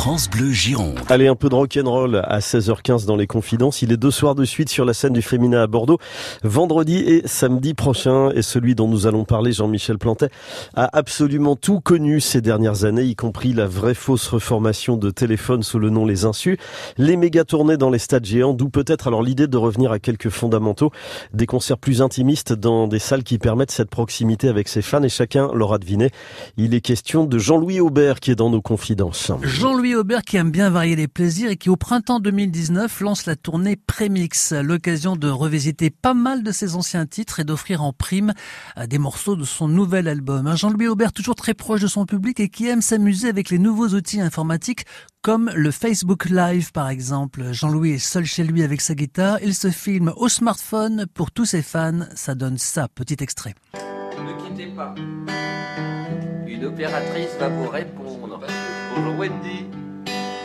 France Bleu Gironde. Allez, un peu de rock'n'roll à 16h15 dans les confidences. Il est deux soirs de suite sur la scène du féminin à Bordeaux, vendredi et samedi prochain. Et celui dont nous allons parler, Jean-Michel Plantet, a absolument tout connu ces dernières années, y compris la vraie fausse reformation de téléphone sous le nom Les Insus, les méga tournées dans les stades géants, d'où peut-être alors l'idée de revenir à quelques fondamentaux, des concerts plus intimistes dans des salles qui permettent cette proximité avec ses fans et chacun l'aura deviné. Il est question de Jean-Louis Aubert qui est dans nos confidences. Jean-Louis Aubert qui aime bien varier les plaisirs et qui au printemps 2019 lance la tournée Prémix, l'occasion de revisiter pas mal de ses anciens titres et d'offrir en prime euh, des morceaux de son nouvel album. Jean-Louis Aubert toujours très proche de son public et qui aime s'amuser avec les nouveaux outils informatiques comme le Facebook Live par exemple. Jean-Louis est seul chez lui avec sa guitare, il se filme au smartphone pour tous ses fans, ça donne ça, petit extrait.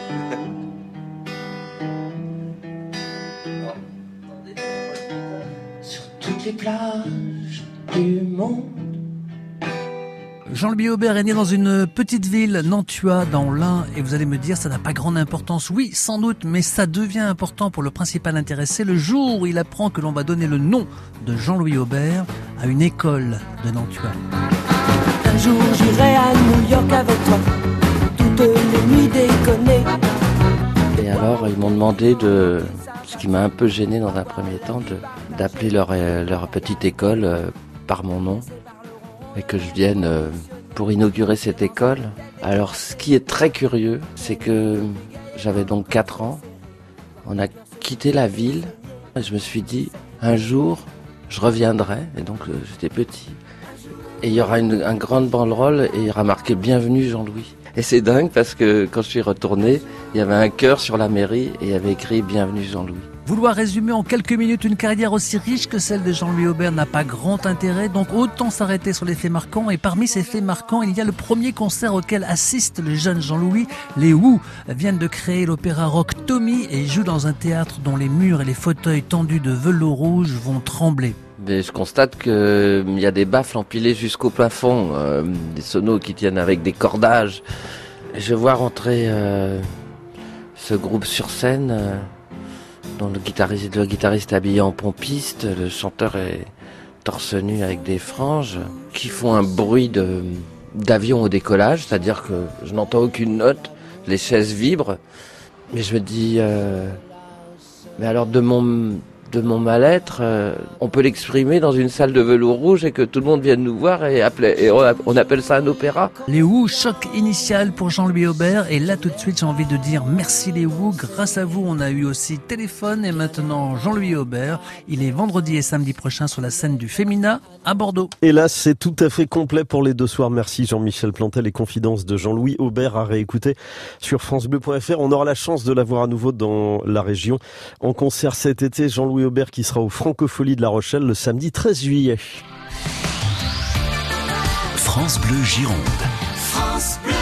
sur toutes les plages du monde. Jean-Louis Aubert est né dans une petite ville, Nantua, dans l'Ain, et vous allez me dire, ça n'a pas grande importance. Oui, sans doute, mais ça devient important pour le principal intéressé le jour où il apprend que l'on va donner le nom de Jean-Louis Aubert à une école de Nantua. Un jour j'irai à New York avec toi, toutes les nuits déconner. De, ce qui m'a un peu gêné dans un premier temps, d'appeler leur, euh, leur petite école euh, par mon nom et que je vienne euh, pour inaugurer cette école. Alors, ce qui est très curieux, c'est que j'avais donc 4 ans. On a quitté la ville et je me suis dit, un jour, je reviendrai. Et donc, j'étais petit. Et il y aura une, un grande banderole et il y aura marqué Bienvenue Jean-Louis. Et c'est dingue parce que quand je suis retourné, il y avait un cœur sur la mairie et il y avait écrit Bienvenue Jean-Louis. Vouloir résumer en quelques minutes une carrière aussi riche que celle de Jean-Louis Aubert n'a pas grand intérêt, donc autant s'arrêter sur les faits marquants. Et parmi ces faits marquants, il y a le premier concert auquel assiste le jeune Jean-Louis. Les Who viennent de créer l'opéra rock Tommy et jouent dans un théâtre dont les murs et les fauteuils tendus de velours rouge vont trembler. Mais je constate qu'il y a des baffles empilées jusqu'au plafond, euh, des sonos qui tiennent avec des cordages. Je vois rentrer euh, ce groupe sur scène, euh, dont le guitariste, le guitariste est habillé en pompiste, le chanteur est torse nu avec des franges, qui font un bruit de d'avion au décollage, c'est-à-dire que je n'entends aucune note, les chaises vibrent, mais je me dis, euh, mais alors de mon de mon mal-être, euh, on peut l'exprimer dans une salle de velours rouge et que tout le monde vienne nous voir et, appeler, et on, on appelle ça un opéra. Les Who, choc initial pour Jean-Louis Aubert. Et là, tout de suite, j'ai envie de dire merci les Who. Grâce à vous, on a eu aussi téléphone et maintenant Jean-Louis Aubert. Il est vendredi et samedi prochain sur la scène du Fémina à Bordeaux. Et là, c'est tout à fait complet pour les deux soirs. Merci Jean-Michel Plantel. Les confidences de Jean-Louis Aubert à réécouter sur francebleu.fr. On aura la chance de l'avoir à nouveau dans la région en concert cet été. Jean-Louis Aubert qui sera au Francofolie de La Rochelle le samedi 13 juillet. France Bleu Gironde. France Bleu.